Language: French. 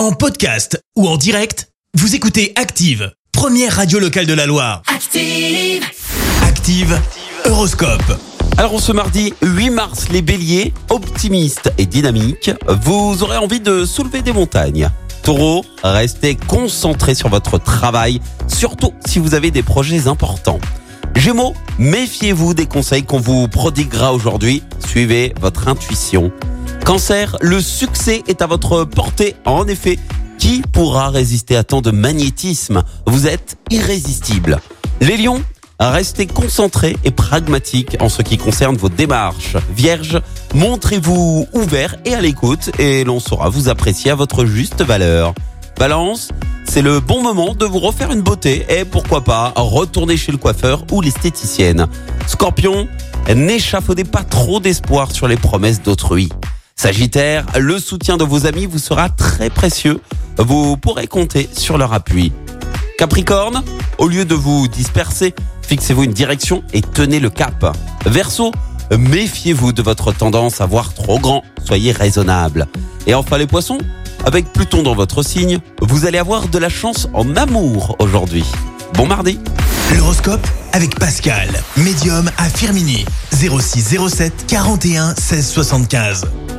En podcast ou en direct, vous écoutez Active, première radio locale de la Loire. Active. Active, Horoscope. Alors ce mardi 8 mars, les béliers, optimistes et dynamiques, vous aurez envie de soulever des montagnes. Taureau, restez concentré sur votre travail, surtout si vous avez des projets importants. Gémeaux, méfiez-vous des conseils qu'on vous prodiguera aujourd'hui, suivez votre intuition. Cancer, le succès est à votre portée, en effet, qui pourra résister à tant de magnétisme? Vous êtes irrésistible. Les lions, Restez concentrés et pragmatiques en ce qui concerne vos démarches. Vierge, montrez-vous ouvert et à l'écoute et l'on saura vous apprécier à votre juste valeur. Balance, c'est le bon moment de vous refaire une beauté et pourquoi pas retourner chez le coiffeur ou l'esthéticienne. Scorpion, n'échafaudez pas trop d'espoir sur les promesses d'autrui. Sagittaire, le soutien de vos amis vous sera très précieux. Vous pourrez compter sur leur appui. Capricorne, au lieu de vous disperser, fixez-vous une direction et tenez le cap. Verseau, méfiez-vous de votre tendance à voir trop grand, soyez raisonnable. Et enfin les poissons, avec Pluton dans votre signe, vous allez avoir de la chance en amour aujourd'hui. Bon mardi L'horoscope avec Pascal, médium à Firmini. 06 07 41 16 75.